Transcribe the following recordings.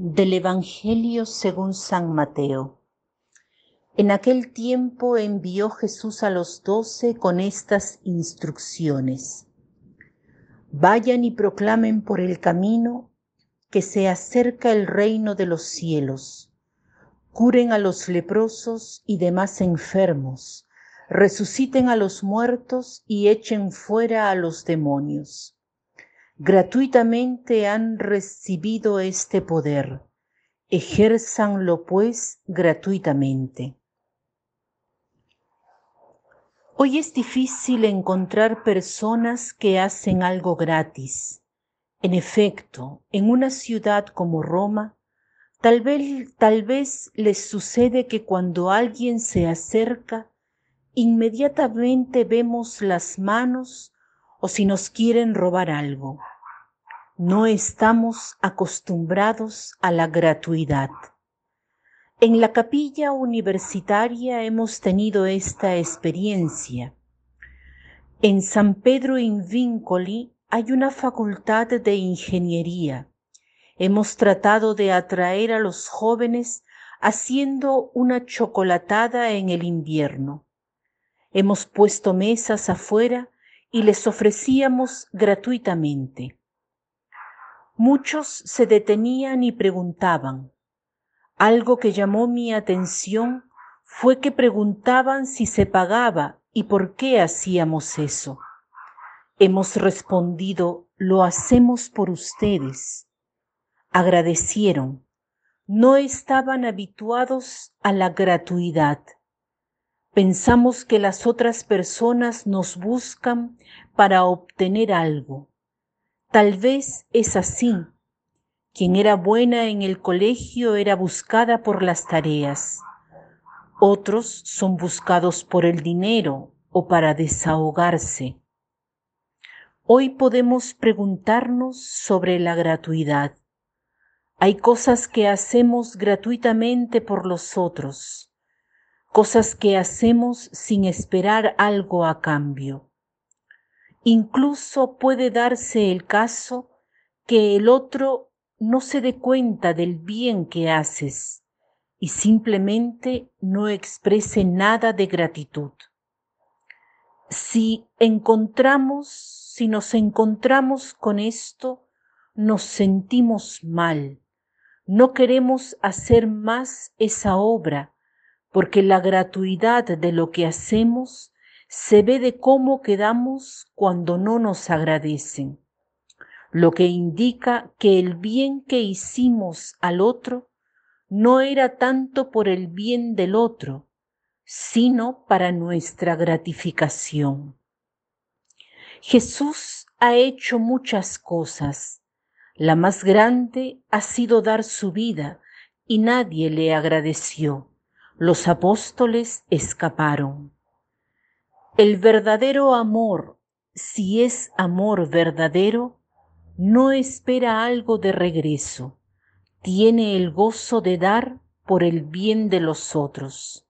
Del Evangelio según San Mateo. En aquel tiempo envió Jesús a los doce con estas instrucciones. Vayan y proclamen por el camino que se acerca el reino de los cielos. Curen a los leprosos y demás enfermos, resuciten a los muertos y echen fuera a los demonios gratuitamente han recibido este poder. Ejérzanlo pues gratuitamente. Hoy es difícil encontrar personas que hacen algo gratis. En efecto, en una ciudad como Roma, tal vez, tal vez les sucede que cuando alguien se acerca, inmediatamente vemos las manos o si nos quieren robar algo. No estamos acostumbrados a la gratuidad. En la capilla universitaria hemos tenido esta experiencia. En San Pedro in Vincoli hay una facultad de ingeniería. Hemos tratado de atraer a los jóvenes haciendo una chocolatada en el invierno. Hemos puesto mesas afuera y les ofrecíamos gratuitamente. Muchos se detenían y preguntaban. Algo que llamó mi atención fue que preguntaban si se pagaba y por qué hacíamos eso. Hemos respondido, lo hacemos por ustedes. Agradecieron. No estaban habituados a la gratuidad. Pensamos que las otras personas nos buscan para obtener algo. Tal vez es así. Quien era buena en el colegio era buscada por las tareas. Otros son buscados por el dinero o para desahogarse. Hoy podemos preguntarnos sobre la gratuidad. Hay cosas que hacemos gratuitamente por los otros, cosas que hacemos sin esperar algo a cambio. Incluso puede darse el caso que el otro no se dé cuenta del bien que haces y simplemente no exprese nada de gratitud. Si encontramos, si nos encontramos con esto, nos sentimos mal. No queremos hacer más esa obra porque la gratuidad de lo que hacemos se ve de cómo quedamos cuando no nos agradecen, lo que indica que el bien que hicimos al otro no era tanto por el bien del otro, sino para nuestra gratificación. Jesús ha hecho muchas cosas. La más grande ha sido dar su vida y nadie le agradeció. Los apóstoles escaparon. El verdadero amor, si es amor verdadero, no espera algo de regreso, tiene el gozo de dar por el bien de los otros.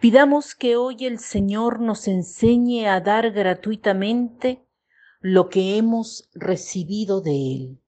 Pidamos que hoy el Señor nos enseñe a dar gratuitamente lo que hemos recibido de Él.